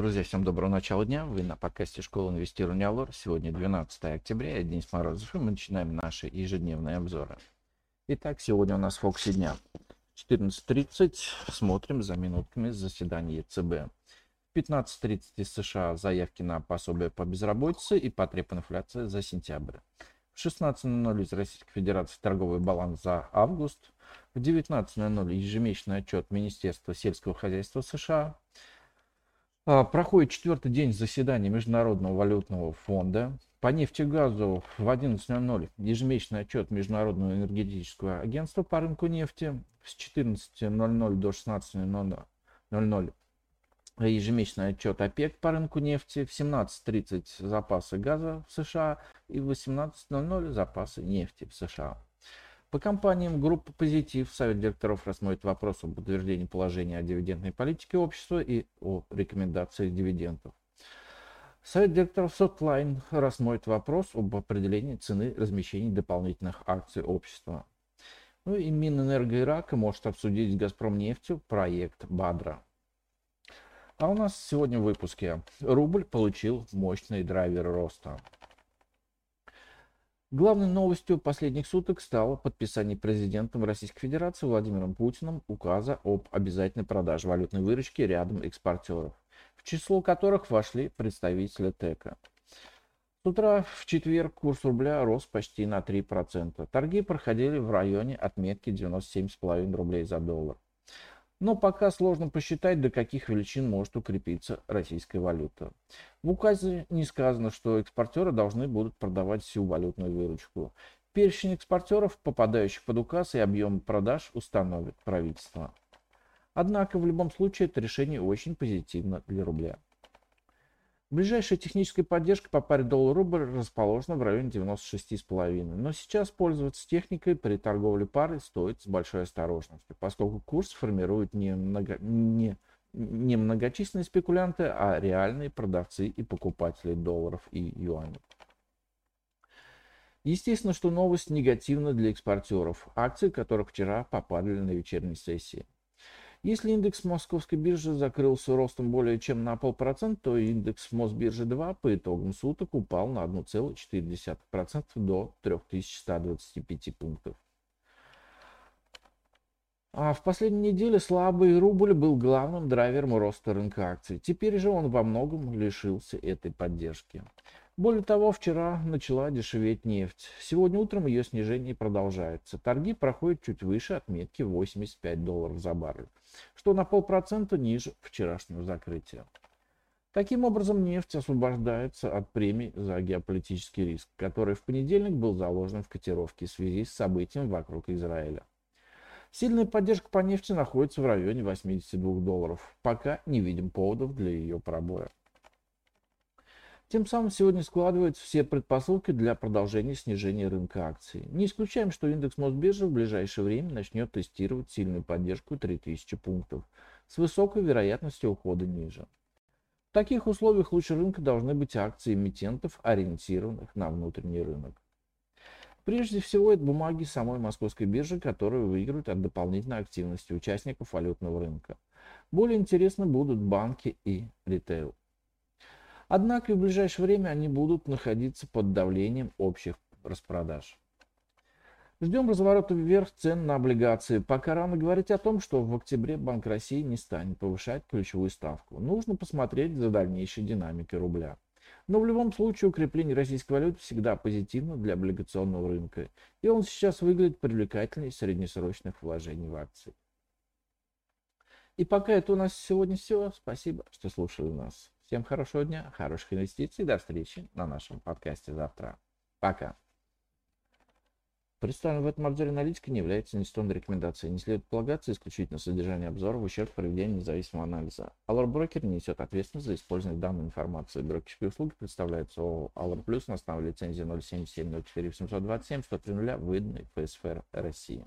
Друзья, всем доброго начала дня. Вы на подкасте Школа инвестирования Алор. Сегодня 12 октября, я Денис Морозов, и мы начинаем наши ежедневные обзоры. Итак, сегодня у нас в фокусе дня 14.30. Смотрим за минутками заседания ЕЦБ. В 15.30 из США заявки на пособие по безработице и потреб инфляции за сентябрь. В 16.00 из Российской Федерации торговый баланс за август. В 19.00 ежемесячный отчет Министерства сельского хозяйства США. А, проходит четвертый день заседания Международного валютного фонда. По нефти и газу в 11.00 ежемесячный отчет Международного энергетического агентства по рынку нефти. С 14.00 до 16.00 ежемесячный отчет ОПЕК по рынку нефти. В 17.30 запасы газа в США и в 18.00 запасы нефти в США. По компаниям группы «Позитив» Совет директоров рассмотрит вопрос об утверждении положения о дивидендной политике общества и о рекомендациях дивидендов. Совет директоров Софтлайн рассмотрит вопрос об определении цены размещения дополнительных акций общества. Ну и Минэнерго Ирака может обсудить с «Газпром» нефтью проект «Бадра». А у нас сегодня в выпуске рубль получил мощный драйвер роста. Главной новостью последних суток стало подписание президентом Российской Федерации Владимиром Путиным указа об обязательной продаже валютной выручки рядом экспортеров, в число которых вошли представители ТЭКа. С утра в четверг курс рубля рос почти на 3%. Торги проходили в районе отметки 97,5 рублей за доллар. Но пока сложно посчитать, до каких величин может укрепиться российская валюта. В указе не сказано, что экспортеры должны будут продавать всю валютную выручку. Перечень экспортеров, попадающих под указ и объем продаж, установит правительство. Однако в любом случае это решение очень позитивно для рубля. Ближайшая техническая поддержка по паре доллар-рубль расположена в районе 96,5. Но сейчас пользоваться техникой при торговле парой стоит с большой осторожностью, поскольку курс формирует не, много, не, не многочисленные спекулянты, а реальные продавцы и покупатели долларов и юаней. Естественно, что новость негативна для экспортеров, акции которых вчера попадали на вечерней сессии. Если индекс московской биржи закрылся ростом более чем на полпроцента, то индекс Мосбиржи 2 по итогам суток упал на 1,4% до 3125 пунктов. А в последней неделе слабый рубль был главным драйвером роста рынка акций. Теперь же он во многом лишился этой поддержки. Более того, вчера начала дешеветь нефть. Сегодня утром ее снижение продолжается. Торги проходят чуть выше отметки 85 долларов за баррель, что на полпроцента ниже вчерашнего закрытия. Таким образом, нефть освобождается от премий за геополитический риск, который в понедельник был заложен в котировке в связи с событием вокруг Израиля. Сильная поддержка по нефти находится в районе 82 долларов. Пока не видим поводов для ее пробоя. Тем самым сегодня складываются все предпосылки для продолжения снижения рынка акций. Не исключаем, что индекс Мосбиржи в ближайшее время начнет тестировать сильную поддержку 3000 пунктов с высокой вероятностью ухода ниже. В таких условиях лучше рынка должны быть акции эмитентов, ориентированных на внутренний рынок. Прежде всего, это бумаги самой московской биржи, которые выиграют от дополнительной активности участников валютного рынка. Более интересны будут банки и ритейл. Однако и в ближайшее время они будут находиться под давлением общих распродаж. Ждем разворота вверх цен на облигации. Пока рано говорить о том, что в октябре Банк России не станет повышать ключевую ставку. Нужно посмотреть за дальнейшей динамикой рубля. Но в любом случае укрепление российской валюты всегда позитивно для облигационного рынка. И он сейчас выглядит привлекательней среднесрочных вложений в акции. И пока это у нас сегодня все. Спасибо, что слушали нас. Всем хорошего дня, хороших инвестиций. До встречи на нашем подкасте завтра. Пока. Представленная в этом обзоре аналитика не является инвестиционной рекомендацией. Не следует полагаться исключительно содержание обзора в ущерб проведению независимого анализа. Allure Broker несет ответственность за использование данной информации. Брокерские услуги представляются ООО Allure Plus на основе лицензии 077 04 727 103 выданной ФСФР России.